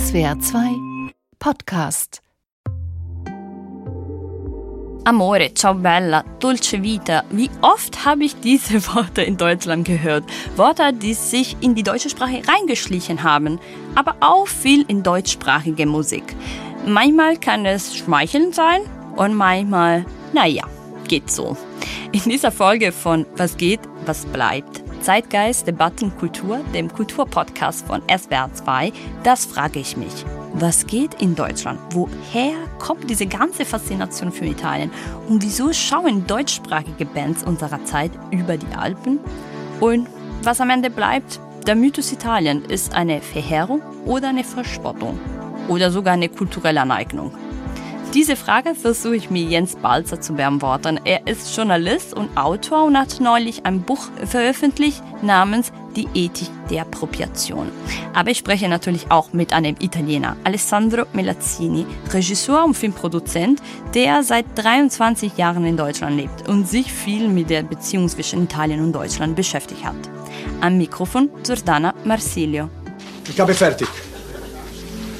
SWR 2 Podcast Amore, ciao bella, dolce vita. Wie oft habe ich diese Worte in Deutschland gehört? Worte, die sich in die deutsche Sprache reingeschlichen haben, aber auch viel in deutschsprachige Musik. Manchmal kann es schmeichelnd sein und manchmal, naja, geht so. In dieser Folge von Was geht, was bleibt, Zeitgeist, Debatten, Kultur, dem Kulturpodcast von SWR 2, das frage ich mich. Was geht in Deutschland? Woher kommt diese ganze Faszination für Italien? Und wieso schauen deutschsprachige Bands unserer Zeit über die Alpen? Und was am Ende bleibt? Der Mythos Italien ist eine Verheerung oder eine Verspottung oder sogar eine kulturelle Aneignung. Diese Frage versuche ich mir Jens Balzer zu beantworten. Er ist Journalist und Autor und hat neulich ein Buch veröffentlicht namens Die Ethik der Appropriation. Aber ich spreche natürlich auch mit einem Italiener, Alessandro Melazzini, Regisseur und Filmproduzent, der seit 23 Jahren in Deutschland lebt und sich viel mit der Beziehung zwischen Italien und Deutschland beschäftigt hat. Am Mikrofon Giordana Marsilio. Ich habe fertig. Wenn ihr es klar fragen, ne?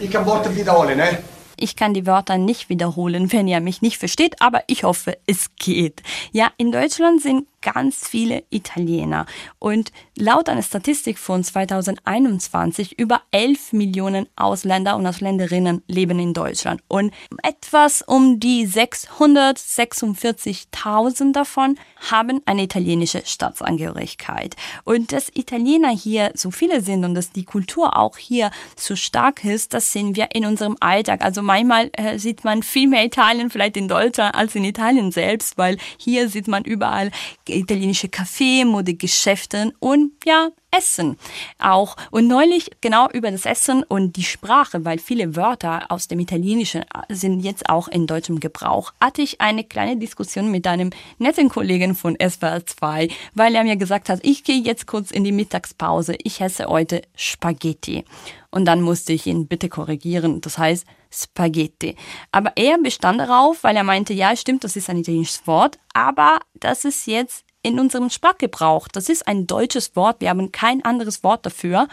Ich kann Worte wiederholen. Ne? Ich kann die Wörter nicht wiederholen, wenn ihr mich nicht versteht, aber ich hoffe, es geht. Ja, in Deutschland sind ganz viele Italiener. Und laut einer Statistik von 2021 über 11 Millionen Ausländer und Ausländerinnen leben in Deutschland. Und etwas um die 646.000 davon haben eine italienische Staatsangehörigkeit. Und dass Italiener hier so viele sind und dass die Kultur auch hier so stark ist, das sehen wir in unserem Alltag. Also manchmal äh, sieht man viel mehr Italien vielleicht in Deutschland als in Italien selbst, weil hier sieht man überall italienische Café, Modegeschäfte und ja, Essen auch. Und neulich genau über das Essen und die Sprache, weil viele Wörter aus dem Italienischen sind jetzt auch in deutschem Gebrauch, hatte ich eine kleine Diskussion mit einem netten Kollegen von SWR 2, weil er mir gesagt hat, ich gehe jetzt kurz in die Mittagspause, ich esse heute Spaghetti. Und dann musste ich ihn bitte korrigieren, das heißt Spaghetti. Aber er bestand darauf, weil er meinte, ja, stimmt, das ist ein italienisches Wort, aber das ist jetzt in unserem Sprachgebrauch. Das ist ein deutsches Wort. Wir haben kein anderes Wort dafür.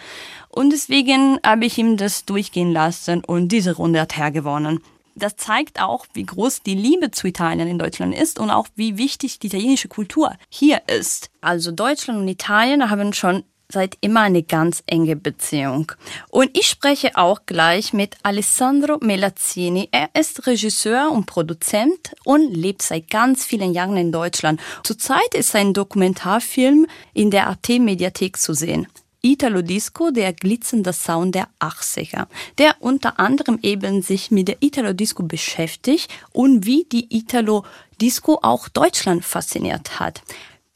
Und deswegen habe ich ihm das durchgehen lassen und diese Runde hat er gewonnen. Das zeigt auch, wie groß die Liebe zu Italien in Deutschland ist und auch wie wichtig die italienische Kultur hier ist. Also Deutschland und Italien haben schon seit immer eine ganz enge Beziehung. Und ich spreche auch gleich mit Alessandro Melazzini. Er ist Regisseur und Produzent und lebt seit ganz vielen Jahren in Deutschland. Zurzeit ist sein Dokumentarfilm in der AT-Mediathek zu sehen. Italo Disco, der glitzernde Sound der 80er, der unter anderem eben sich mit der Italo Disco beschäftigt und wie die Italo Disco auch Deutschland fasziniert hat.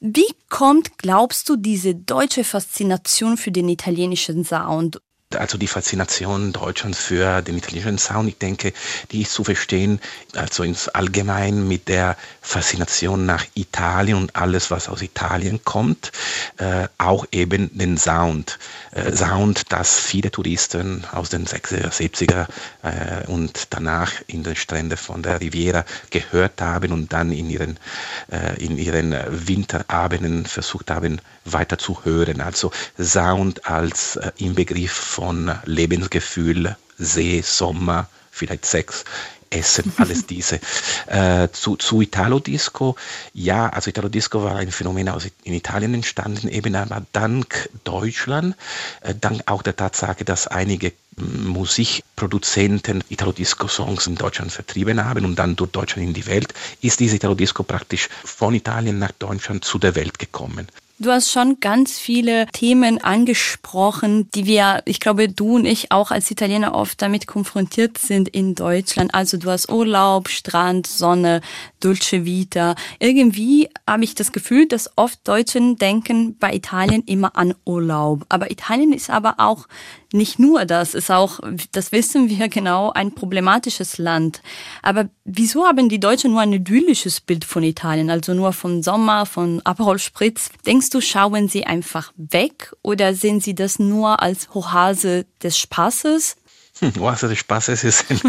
Wie kommt, glaubst du, diese deutsche Faszination für den italienischen Sound? Also die Faszination Deutschlands für den italienischen Sound, ich denke, die ist zu verstehen, also ins Allgemein mit der Faszination nach Italien und alles, was aus Italien kommt, äh, auch eben den Sound. Äh, Sound, das viele Touristen aus den 60er, 70er äh, und danach in den Stränden von der Riviera gehört haben und dann in ihren, äh, in ihren Winterabenden versucht haben, weiter zu hören. Also Sound als äh, Inbegriff von Lebensgefühl, See, Sommer, vielleicht Sex Essen, alles diese. Äh, zu, zu Italo Disco, ja, also Italo Disco war ein Phänomen aus in Italien entstanden, eben aber dank Deutschland, äh, dank auch der Tatsache, dass einige Musikproduzenten Italo-Disco-Songs in Deutschland vertrieben haben und dann durch Deutschland in die Welt, ist diese Italo-Disco praktisch von Italien nach Deutschland zu der Welt gekommen. Du hast schon ganz viele Themen angesprochen, die wir, ich glaube, du und ich auch als Italiener oft damit konfrontiert sind in Deutschland. Also du hast Urlaub, Strand, Sonne, Dolce Vita. Irgendwie habe ich das Gefühl, dass oft Deutschen denken bei Italien immer an Urlaub. Aber Italien ist aber auch nicht nur das, ist auch, das wissen wir genau, ein problematisches Land. Aber wieso haben die Deutschen nur ein idyllisches Bild von Italien, also nur von Sommer, von Aperol Spritz? Denkst du, schauen sie einfach weg oder sehen sie das nur als Hochhase des Spaßes? Oase des Spaßes ist ein,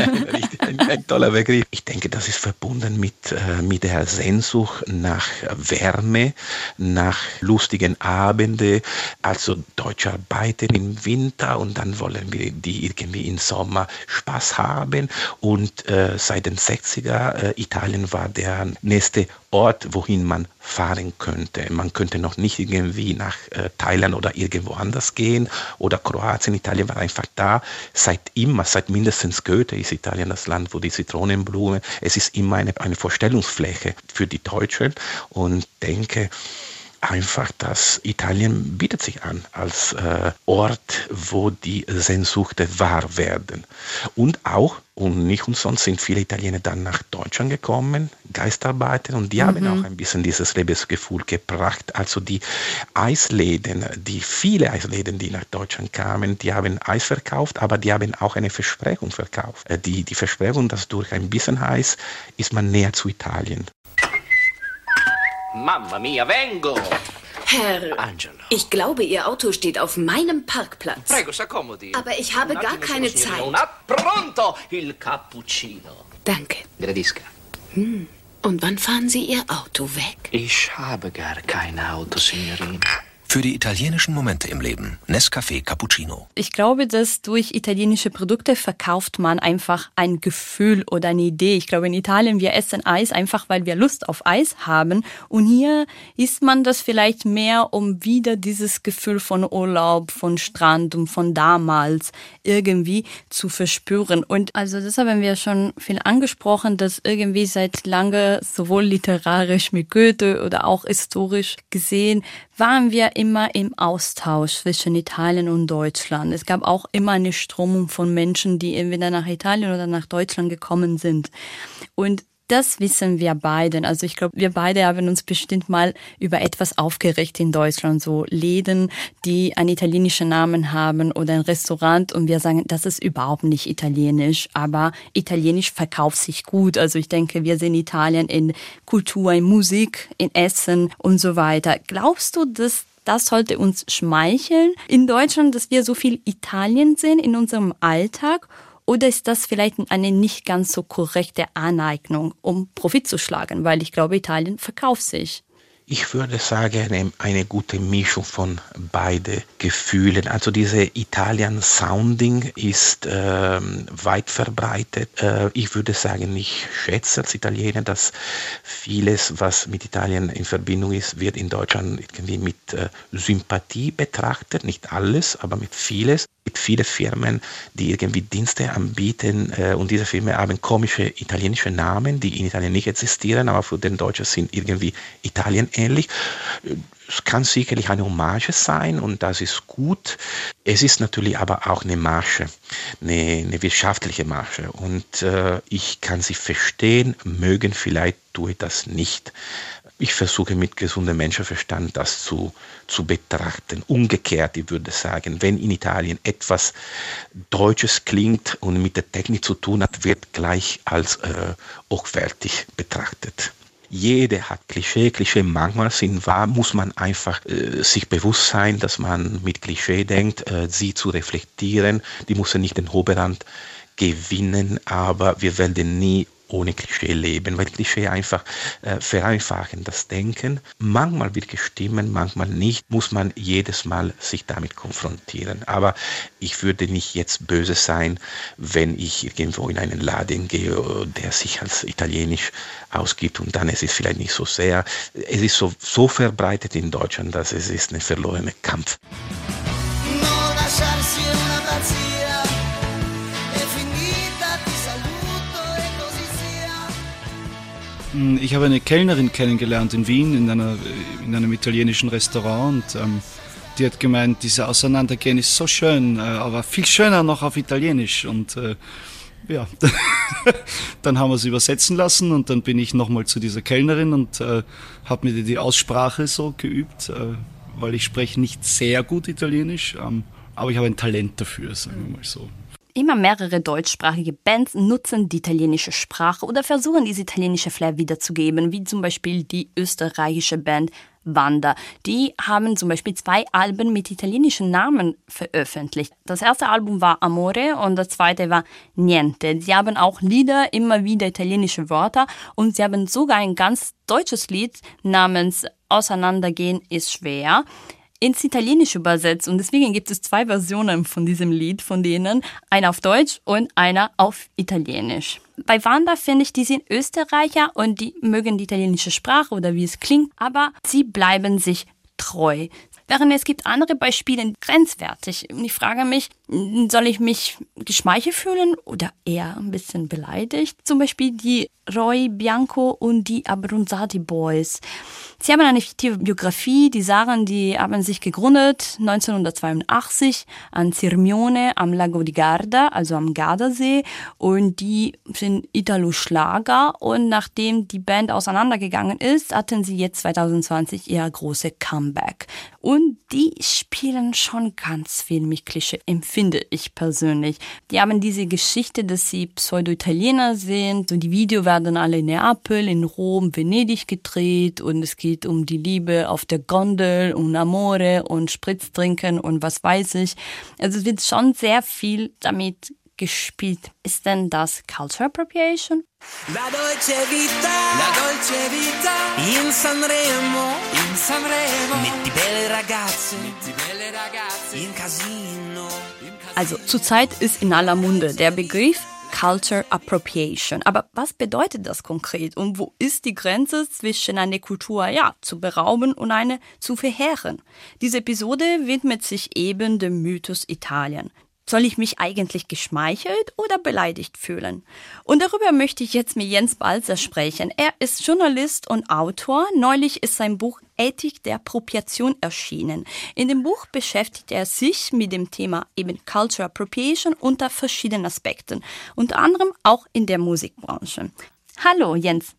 ein, ein, toller Begriff. Ich denke, das ist verbunden mit, äh, mit der Sehnsucht nach Wärme, nach lustigen Abenden. Also Deutsche arbeiten im Winter und dann wollen wir die irgendwie im Sommer Spaß haben. Und äh, seit den 60er äh, Italien war der nächste Ort, wohin man fahren könnte. Man könnte noch nicht irgendwie nach äh, Thailand oder irgendwo anders gehen oder Kroatien. Italien war einfach da. Seit immer, seit mindestens Goethe ist Italien das Land, wo die Zitronenblume, es ist immer eine, eine Vorstellungsfläche für die Deutschen und denke, einfach, dass Italien bietet sich an als äh, Ort, wo die Sehnsucht wahr werden. Und auch, und nicht umsonst sind viele Italiener dann nach Deutschland gekommen, Geistarbeiter, und die mhm. haben auch ein bisschen dieses Lebensgefühl gebracht. Also die Eisläden, die viele Eisläden, die nach Deutschland kamen, die haben Eis verkauft, aber die haben auch eine Versprechung verkauft. Äh, die, die Versprechung, dass durch ein bisschen Eis ist man näher zu Italien. Mamma mia, vengo! Herr, Angelo. ich glaube, Ihr Auto steht auf meinem Parkplatz. Prego, s'accomodi. Aber ich habe gar keine Zeit. Pronto il cappuccino. Danke. Gradisca. Hm. Und wann fahren Sie Ihr Auto weg? Ich habe gar kein Auto, Signorina. Für die italienischen Momente im Leben. Nescafé Cappuccino. Ich glaube, dass durch italienische Produkte verkauft man einfach ein Gefühl oder eine Idee. Ich glaube, in Italien, wir essen Eis einfach, weil wir Lust auf Eis haben. Und hier isst man das vielleicht mehr, um wieder dieses Gefühl von Urlaub, von Strand und von damals irgendwie zu verspüren. Und also das haben wir schon viel angesprochen, dass irgendwie seit lange sowohl literarisch mit Goethe oder auch historisch gesehen waren wir immer im Austausch zwischen Italien und Deutschland. Es gab auch immer eine Strömung von Menschen, die entweder nach Italien oder nach Deutschland gekommen sind. Und das wissen wir beide. Also ich glaube, wir beide haben uns bestimmt mal über etwas aufgeregt in Deutschland. So Läden, die einen italienischen Namen haben oder ein Restaurant und wir sagen, das ist überhaupt nicht italienisch, aber italienisch verkauft sich gut. Also ich denke, wir sehen Italien in Kultur, in Musik, in Essen und so weiter. Glaubst du, dass das sollte uns schmeicheln in Deutschland, dass wir so viel Italien sehen in unserem Alltag? Oder ist das vielleicht eine nicht ganz so korrekte Aneignung, um Profit zu schlagen? Weil ich glaube, Italien verkauft sich. Ich würde sagen, eine gute Mischung von beide Gefühlen. Also diese Italian Sounding ist äh, weit verbreitet. Äh, ich würde sagen, ich schätze als Italiener, dass vieles, was mit Italien in Verbindung ist, wird in Deutschland irgendwie mit äh, Sympathie betrachtet. Nicht alles, aber mit vieles gibt viele Firmen, die irgendwie Dienste anbieten äh, und diese Firmen haben komische italienische Namen, die in Italien nicht existieren, aber für den Deutschen sind irgendwie Italien ähnlich. Es kann sicherlich eine Hommage sein und das ist gut. Es ist natürlich aber auch eine Marche, eine, eine wirtschaftliche Marche und äh, ich kann sie verstehen, mögen vielleicht tue ich das nicht. Ich versuche mit gesundem Menschenverstand das zu, zu betrachten. Umgekehrt, ich würde sagen, wenn in Italien etwas Deutsches klingt und mit der Technik zu tun hat, wird gleich als äh, hochwertig betrachtet. Jede hat Klischee, Klischee manchmal sind wahr, muss man einfach äh, sich bewusst sein, dass man mit Klischee denkt, äh, sie zu reflektieren. Die muss ja nicht den Oberrand gewinnen, aber wir werden nie ohne Klischee leben, weil Klischee einfach äh, vereinfachen das Denken. Manchmal wird stimmen, manchmal nicht, muss man jedes Mal sich damit konfrontieren. Aber ich würde nicht jetzt böse sein, wenn ich irgendwo in einen Laden gehe, der sich als italienisch ausgibt und dann ist es vielleicht nicht so sehr. Es ist so, so verbreitet in Deutschland, dass es ist ein verlorener Kampf. Hm, ich habe eine Kellnerin kennengelernt in Wien in, einer, in einem italienischen Restaurant und ähm, die hat gemeint, diese Auseinandergehen ist so schön, äh, aber viel schöner noch auf Italienisch und äh, ja, dann haben wir es übersetzen lassen und dann bin ich nochmal zu dieser Kellnerin und äh, habe mir die Aussprache so geübt, äh, weil ich spreche nicht sehr gut Italienisch, ähm, aber ich habe ein Talent dafür, sagen wir mal so. Immer mehrere deutschsprachige Bands nutzen die italienische Sprache oder versuchen, diese italienische Flair wiederzugeben, wie zum Beispiel die österreichische Band Wanda. Die haben zum Beispiel zwei Alben mit italienischen Namen veröffentlicht. Das erste Album war Amore und das zweite war Niente. Sie haben auch Lieder, immer wieder italienische Wörter und sie haben sogar ein ganz deutsches Lied namens Auseinandergehen ist schwer ins Italienische übersetzt. Und deswegen gibt es zwei Versionen von diesem Lied von denen. Einer auf Deutsch und einer auf Italienisch. Bei Wanda finde ich, die sind Österreicher und die mögen die italienische Sprache oder wie es klingt, aber sie bleiben sich treu. Während es gibt andere Beispiele grenzwertig. Und ich frage mich, soll ich mich geschmeichelt fühlen oder eher ein bisschen beleidigt? Zum Beispiel die Roy Bianco und die Abronzati Boys. Sie haben eine fiktive Biografie. Die sagen, die haben sich gegründet 1982 an Sirmione am Lago di Garda, also am Gardasee. Und die sind Italo-Schlager. Und nachdem die Band auseinandergegangen ist, hatten sie jetzt 2020 ihr große Comeback. Und die spielen schon ganz viel mit Klischee, empfinde ich persönlich. Die haben diese Geschichte, dass sie Pseudo-Italiener sind und die Video werden alle in Neapel, in Rom, Venedig gedreht und es geht um die Liebe auf der Gondel und Amore und Spritztrinken und was weiß ich. Also es wird schon sehr viel damit gespielt. Ist denn das Culture Appropriation? La dolce vita, la dolce vita, in Sanremo, in Sanremo, mit die belle ragazze, mit die belle ragazze, in Casino. Also zurzeit ist in aller Munde der Begriff Culture Appropriation. Aber was bedeutet das konkret und wo ist die Grenze zwischen eine Kultur ja zu berauben und eine zu verheeren? Diese Episode widmet sich eben dem Mythos Italien. Soll ich mich eigentlich geschmeichelt oder beleidigt fühlen? Und darüber möchte ich jetzt mit Jens Balzer sprechen. Er ist Journalist und Autor. Neulich ist sein Buch Ethik der Appropriation erschienen. In dem Buch beschäftigt er sich mit dem Thema eben Cultural Appropriation unter verschiedenen Aspekten, unter anderem auch in der Musikbranche. Hallo Jens.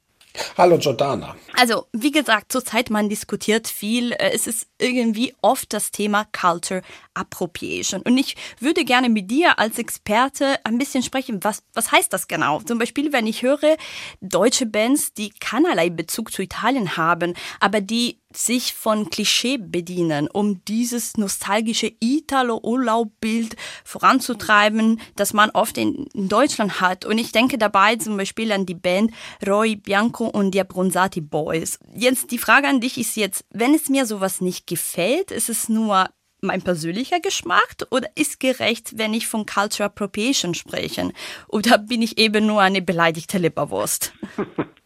Hallo Jordana. Also, wie gesagt, zurzeit man diskutiert viel. Äh, es ist irgendwie oft das Thema Culture Appropriation. Und ich würde gerne mit dir als Experte ein bisschen sprechen. Was, was heißt das genau? Zum Beispiel, wenn ich höre, deutsche Bands, die keinerlei Bezug zu Italien haben, aber die sich von Klischee bedienen, um dieses nostalgische Italo-Urlaub-Bild voranzutreiben, das man oft in, Deutschland hat. Und ich denke dabei zum Beispiel an die Band Roy Bianco und die Bronzati Boys. Jetzt die Frage an dich ist jetzt, wenn es mir sowas nicht gefällt, ist es nur mein persönlicher Geschmack oder ist gerecht, wenn ich von Culture Appropriation spreche? Oder bin ich eben nur eine beleidigte Leberwurst?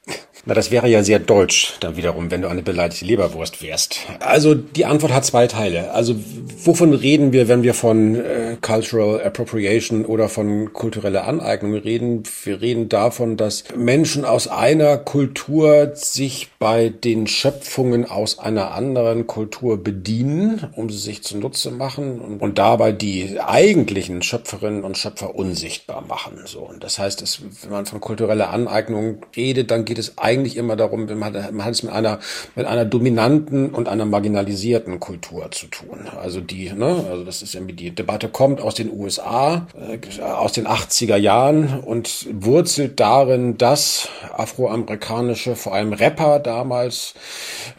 Na, das wäre ja sehr deutsch dann wiederum, wenn du eine beleidigte Leberwurst wärst. Also die Antwort hat zwei Teile. Also wovon reden wir, wenn wir von äh, Cultural Appropriation oder von kultureller Aneignung reden? Wir reden davon, dass Menschen aus einer Kultur sich bei den Schöpfungen aus einer anderen Kultur bedienen, um sie sich zunutze machen und, und dabei die eigentlichen Schöpferinnen und Schöpfer unsichtbar machen. So. Und das heißt, es, wenn man von kultureller Aneignung redet, dann geht es eigentlich immer darum, man hat, es mit einer, mit einer dominanten und einer marginalisierten Kultur zu tun. Also die, ne, also das ist irgendwie die Debatte kommt aus den USA, äh, aus den 80er Jahren und wurzelt darin, dass afroamerikanische, vor allem Rapper damals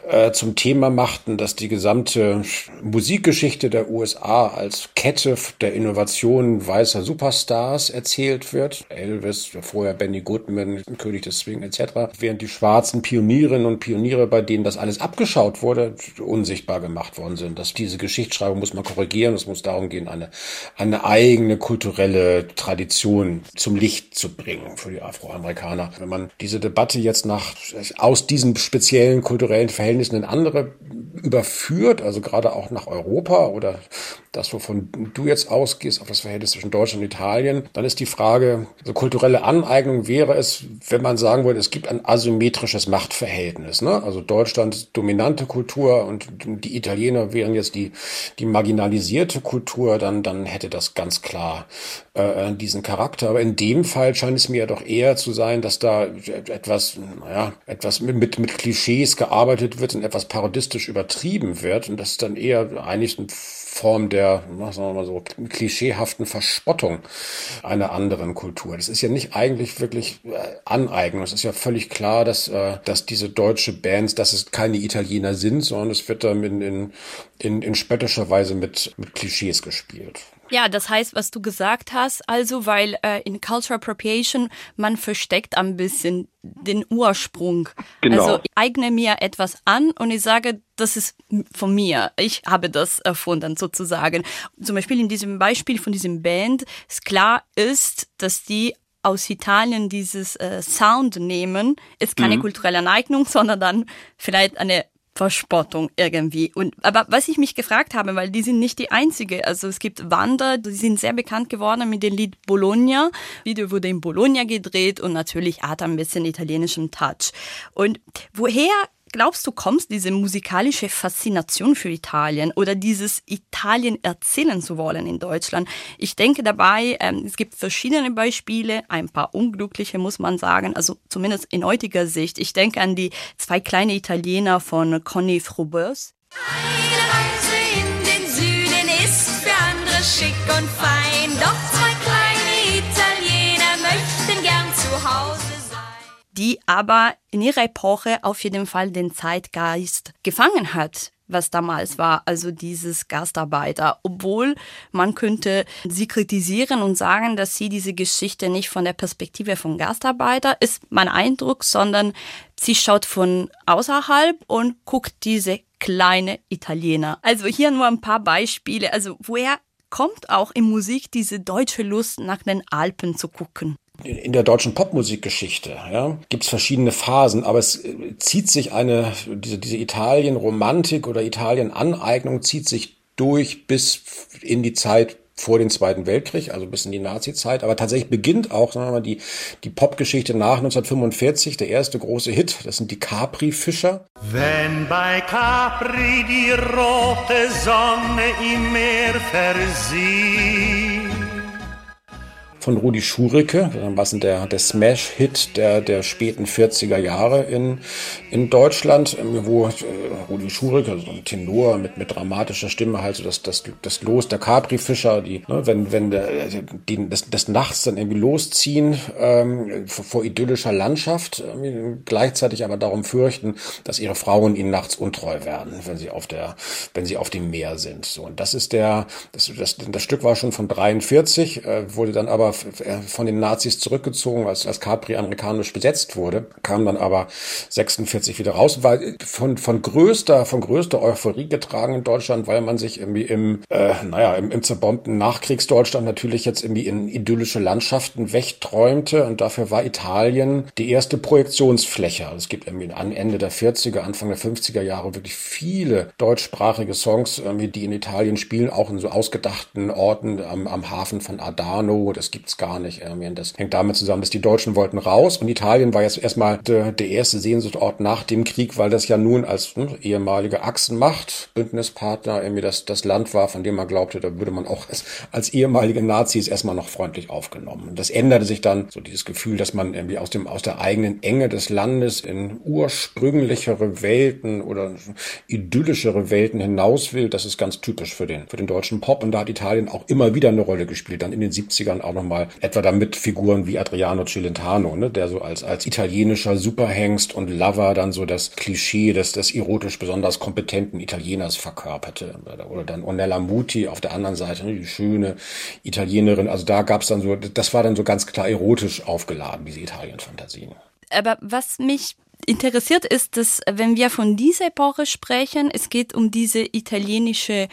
äh, zum Thema machten, dass die gesamte Musikgeschichte der USA als Kette der Innovationen weißer Superstars erzählt wird. Elvis, vorher Benny Goodman, König des Swing etc. Während die schwarzen Pionierinnen und Pioniere, bei denen das alles abgeschaut wurde, unsichtbar gemacht worden sind. Dass diese Geschichtsschreibung muss man korrigieren. Es muss darum gehen, eine, eine eigene kulturelle Tradition zum Licht zu bringen für die Afroamerikaner. Wenn man diese Debatte jetzt nach, aus diesen speziellen kulturellen Verhältnissen in andere überführt, also gerade auch nach Europa oder das, wovon du jetzt ausgehst, auf das Verhältnis zwischen Deutschland und Italien, dann ist die Frage, so kulturelle Aneignung wäre es, wenn man sagen würde, es gibt ein asymmetrisches Machtverhältnis. Ne? Also Deutschland dominante Kultur und die Italiener wären jetzt die, die marginalisierte Kultur, dann, dann hätte das ganz klar äh, diesen Charakter. Aber in dem Fall scheint es mir ja doch eher zu sein, dass da etwas, naja, etwas mit, mit, mit Klischees gearbeitet wird und etwas parodistisch übertrieben wird und das dann eher eigentlich ein Form der, sagen wir mal so, klischeehaften Verspottung einer anderen Kultur. Das ist ja nicht eigentlich wirklich äh, Aneignung. Es ist ja völlig klar, dass, äh, dass diese deutsche Bands, dass es keine Italiener sind, sondern es wird dann in, in, in, in spöttischer Weise mit, mit Klischees gespielt. Ja, das heißt, was du gesagt hast, also weil äh, in Cultural Appropriation man versteckt ein bisschen den Ursprung. Genau. Also ich eigne mir etwas an und ich sage, das ist von mir. Ich habe das erfunden sozusagen. Zum Beispiel in diesem Beispiel von diesem Band, es klar ist, dass die aus Italien dieses äh, Sound nehmen, ist keine Mhm. kulturelle Aneignung, sondern dann vielleicht eine Verspottung irgendwie. Und aber was ich mich gefragt habe, weil die sind nicht die einzige. Also es gibt Wander, die sind sehr bekannt geworden mit dem Lied Bologna. Video wurde in Bologna gedreht und natürlich hat ein bisschen italienischen Touch. Und woher glaubst du, kommt diese musikalische Faszination für Italien oder dieses Italien erzählen zu wollen in Deutschland? Ich denke dabei, ähm, es gibt verschiedene Beispiele, ein paar unglückliche muss man sagen, also zumindest in heutiger Sicht. Ich denke an die zwei kleine Italiener von Conny Frobeurs. Eine Reise in den Süden ist für andere schick und fein. Die aber in ihrer Epoche auf jeden Fall den Zeitgeist gefangen hat, was damals war, also dieses Gastarbeiter. Obwohl man könnte sie kritisieren und sagen, dass sie diese Geschichte nicht von der Perspektive von Gastarbeiter ist mein Eindruck, sondern sie schaut von außerhalb und guckt diese kleine Italiener. Also hier nur ein paar Beispiele. Also woher kommt auch in Musik diese deutsche Lust nach den Alpen zu gucken? In der deutschen Popmusikgeschichte ja, gibt es verschiedene Phasen, aber es äh, zieht sich eine, diese, diese Italien-Romantik oder Italien-Aneignung zieht sich durch bis in die Zeit vor dem Zweiten Weltkrieg, also bis in die Nazi-Zeit. Aber tatsächlich beginnt auch, sagen wir mal, die, die Popgeschichte nach 1945, der erste große Hit, das sind die Capri-Fischer. Wenn bei Capri die rote Sonne im Meer versieht. Von Rudi Schurike, was der, der Smash-Hit der, der späten 40er Jahre in, in Deutschland, ähm, wo äh, Rudi Schurike, also ein Tenor mit, mit dramatischer Stimme, halt so das, das, das Los der Capri-Fischer, die, ne, wenn, wenn der, die des, des Nachts dann irgendwie losziehen ähm, vor, vor idyllischer Landschaft, ähm, gleichzeitig aber darum fürchten, dass ihre Frauen ihnen nachts untreu werden, wenn sie auf der, wenn sie auf dem Meer sind. So, und das ist der, das, das, das Stück war schon von 43, äh, wurde dann aber von den Nazis zurückgezogen, als, als Capri amerikanisch besetzt wurde, kam dann aber 46 wieder raus, war von, von größter, von größter Euphorie getragen in Deutschland, weil man sich irgendwie im, äh, naja, im, im zerbombten Nachkriegsdeutschland natürlich jetzt irgendwie in idyllische Landschaften wegträumte und dafür war Italien die erste Projektionsfläche. Also es gibt irgendwie an Ende der 40er, Anfang der 50er Jahre wirklich viele deutschsprachige Songs, irgendwie, die in Italien spielen, auch in so ausgedachten Orten am, am Hafen von Adano, das gibt's gar nicht. Irgendwie. Und das hängt damit zusammen, dass die Deutschen wollten raus und Italien war jetzt erstmal der, der erste Sehnsuchtort nach dem Krieg, weil das ja nun als ne, ehemalige Achsenmacht, Bündnispartner, irgendwie das, das Land war, von dem man glaubte, da würde man auch als, als ehemalige Nazis erstmal noch freundlich aufgenommen. Und das änderte sich dann, so dieses Gefühl, dass man irgendwie aus dem, aus der eigenen Enge des Landes in ursprünglichere Welten oder idyllischere Welten hinaus will. Das ist ganz typisch für den, für den deutschen Pop. Und da hat Italien auch immer wieder eine Rolle gespielt. Dann in den 70ern auch nochmal etwa damit Figuren wie Adriano Celentano, ne, der so als, als italienischer Superhengst und Lover dann so das Klischee des, des erotisch besonders kompetenten Italieners verkörperte. Oder dann Ornella Muti auf der anderen Seite, ne, die schöne Italienerin. Also da gab's dann so, das war dann so ganz klar erotisch aufgeladen, diese Italien-Fantasien. Aber was mich interessiert ist, dass wenn wir von dieser Epoche sprechen, es geht um diese italienische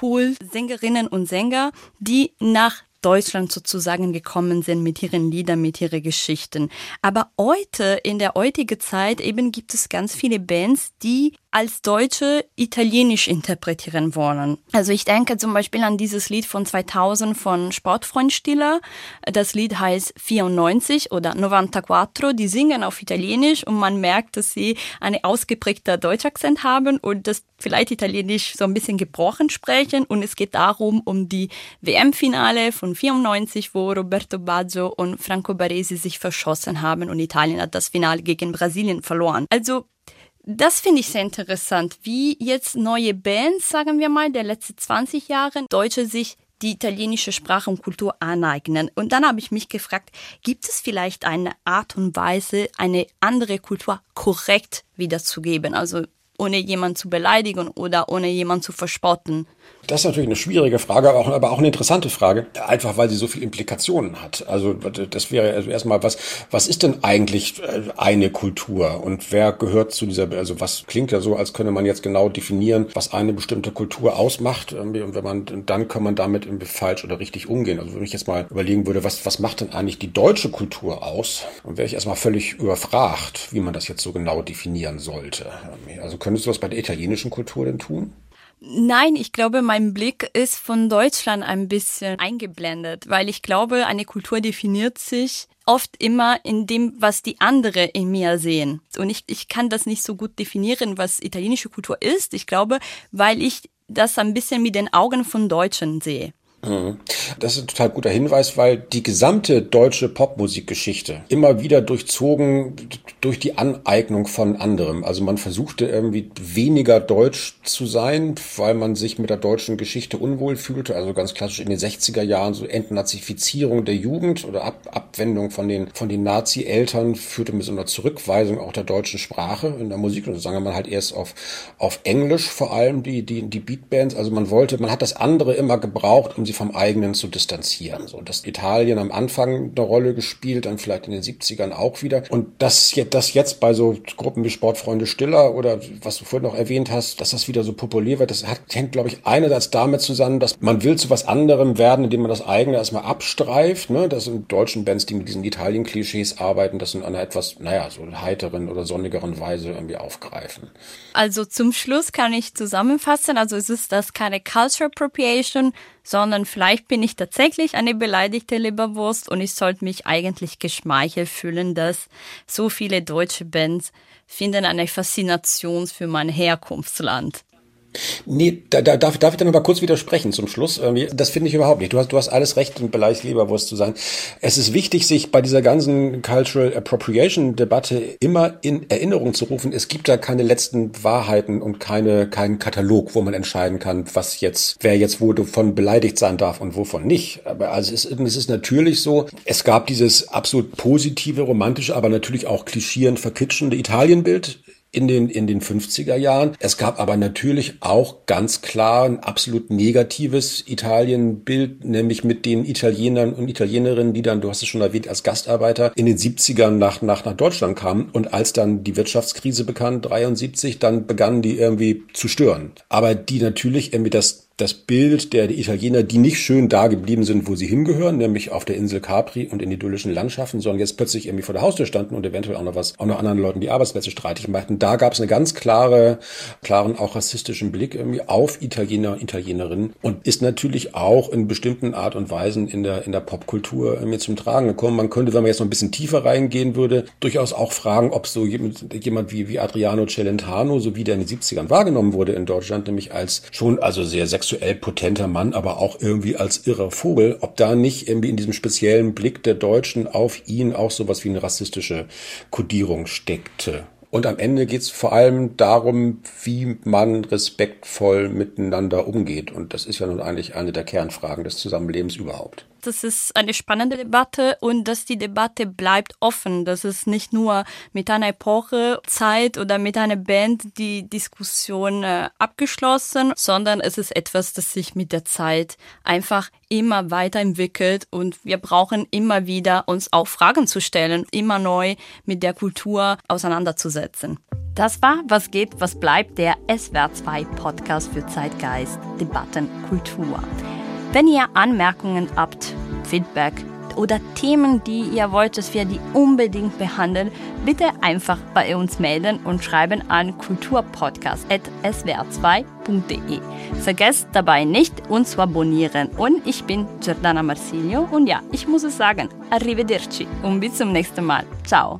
Cool-Sängerinnen und Sänger, die nach Deutschland sozusagen gekommen sind mit ihren Liedern, mit ihren Geschichten. Aber heute, in der heutigen Zeit, eben gibt es ganz viele Bands, die als Deutsche Italienisch interpretieren wollen. Also ich denke zum Beispiel an dieses Lied von 2000 von Sportfreund Stiller. Das Lied heißt 94 oder 94. Die singen auf Italienisch und man merkt, dass sie einen ausgeprägten Deutschakzent haben und das vielleicht Italienisch so ein bisschen gebrochen sprechen. Und es geht darum, um die WM-Finale von 94, wo Roberto Baggio und Franco Baresi sich verschossen haben und Italien hat das Finale gegen Brasilien verloren. Also Das finde ich sehr interessant, wie jetzt neue Bands, sagen wir mal, der letzten 20 Jahre, Deutsche sich die italienische Sprache und Kultur aneignen. Und dann habe ich mich gefragt, gibt es vielleicht eine Art und Weise, eine andere Kultur korrekt wiederzugeben? Also ohne jemanden zu beleidigen oder ohne jemanden zu verspotten. Das ist natürlich eine schwierige Frage, aber auch, aber auch eine interessante Frage, einfach weil sie so viele Implikationen hat. Also das wäre also erstmal, was, was ist denn eigentlich äh, eine Kultur und wer gehört zu dieser, also was klingt ja so, als könne man jetzt genau definieren, was eine bestimmte Kultur ausmacht und wenn man, dann kann man damit falsch oder richtig umgehen. Also wenn ich jetzt mal überlegen würde, was, was macht denn eigentlich die deutsche Kultur aus, dann wäre ich erstmal völlig überfragt, wie man das jetzt so genau definieren sollte. Also könntest du das bei der italienischen Kultur denn tun? Nein, ich glaube, mein Blick ist von Deutschland ein bisschen eingeblendet, weil ich glaube, eine Kultur definiert sich oft immer in dem, was die andere in mir sehen. Und ich, ich kann das nicht so gut definieren, was italienische Kultur ist. Ich glaube, weil ich das ein bisschen mit den Augen von Deutschen sehe. Mhm. Das ist ein total guter Hinweis, weil die gesamte deutsche Popmusikgeschichte immer wieder durchzogen durch die Aneignung von anderem. Also man versuchte irgendwie weniger deutsch zu sein, weil man sich mit der deutschen Geschichte unwohl fühlte. Also ganz klassisch in den 60er Jahren so Entnazifizierung der Jugend oder Ab Abwendung von den, von den Nazi-Eltern führte mit so einer Zurückweisung auch der deutschen Sprache in der Musik. Und so sagen wir mal halt erst auf, auf Englisch vor allem die, die, die Beatbands. Also man wollte, man hat das andere immer gebraucht, um sie vom eigenen zu distanzieren. So, dass Italien am Anfang eine Rolle gespielt, dann vielleicht in den 70ern auch wieder. Und das jetzt, das jetzt bei so Gruppen wie Sportfreunde Stiller oder was du vorhin noch erwähnt hast, dass das wieder so populär wird, das hat, hängt, glaube ich, einerseits damit zusammen, dass man will zu was anderem werden, indem man das eigene erstmal abstreift. Ne? Das sind deutschen Bands, die mit diesen Italien-Klischees arbeiten, das in einer etwas, naja, so heiteren oder sonnigeren Weise irgendwie aufgreifen. Also zum Schluss kann ich zusammenfassen, also es ist das keine Culture Appropriation, sondern vielleicht bin ich tatsächlich eine beleidigte Leberwurst und ich sollte mich eigentlich geschmeichelt fühlen, dass so viele deutsche Bands finden eine Faszination für mein Herkunftsland. Nee, da, da darf, darf ich dann aber kurz widersprechen zum Schluss. Das finde ich überhaupt nicht. Du hast, du hast alles recht, ein beleidigt Leberwurst zu sein. Es ist wichtig, sich bei dieser ganzen Cultural Appropriation Debatte immer in Erinnerung zu rufen. Es gibt da keine letzten Wahrheiten und keine, keinen Katalog, wo man entscheiden kann, was jetzt, wer jetzt wovon beleidigt sein darf und wovon nicht. Aber also es ist, es ist natürlich so, es gab dieses absolut positive, romantische, aber natürlich auch klischierend verkitschende Italienbild in den, in den 50er Jahren. Es gab aber natürlich auch ganz klar ein absolut negatives Italienbild, nämlich mit den Italienern und Italienerinnen, die dann, du hast es schon erwähnt, als Gastarbeiter in den 70ern nach, nach, nach Deutschland kamen. Und als dann die Wirtschaftskrise bekannt, 73, dann begannen die irgendwie zu stören. Aber die natürlich irgendwie das das Bild der Italiener, die nicht schön da geblieben sind, wo sie hingehören, nämlich auf der Insel Capri und in idyllischen Landschaften, sondern jetzt plötzlich irgendwie vor der Haustür standen und eventuell auch noch was, auch noch anderen Leuten die Arbeitsplätze streitig machten. Da gab es eine ganz klare, klaren, auch rassistischen Blick irgendwie auf Italiener und Italienerinnen und ist natürlich auch in bestimmten Art und Weisen in der, in der Popkultur irgendwie zum Tragen gekommen. Man könnte, wenn man jetzt noch ein bisschen tiefer reingehen würde, durchaus auch fragen, ob so jemand, wie, wie Adriano Celentano, so wie der in den 70ern wahrgenommen wurde in Deutschland, nämlich als schon, also sehr sexuell potenter Mann, aber auch irgendwie als irrer Vogel, ob da nicht irgendwie in diesem speziellen Blick der Deutschen auf ihn auch sowas wie eine rassistische Kodierung steckte. Und am Ende geht es vor allem darum, wie man respektvoll miteinander umgeht. Und das ist ja nun eigentlich eine der Kernfragen des Zusammenlebens überhaupt das ist eine spannende Debatte und dass die Debatte bleibt offen. Das ist nicht nur mit einer Epoche Zeit oder mit einer Band die Diskussion äh, abgeschlossen, sondern es ist etwas, das sich mit der Zeit einfach immer weiterentwickelt und wir brauchen immer wieder uns auch Fragen zu stellen, immer neu mit der Kultur auseinanderzusetzen. Das war Was geht, was bleibt, der SWR2 Podcast für Zeitgeist, Debatten, Kultur. Wenn ihr Anmerkungen habt, Feedback oder Themen, die ihr wollt, dass wir die unbedingt behandeln, bitte einfach bei uns melden und schreiben an kulturpodcast.swr2.de. Vergesst dabei nicht, uns zu abonnieren. Und ich bin Giordana Marsilio und ja, ich muss es sagen, arrivederci und bis zum nächsten Mal. Ciao.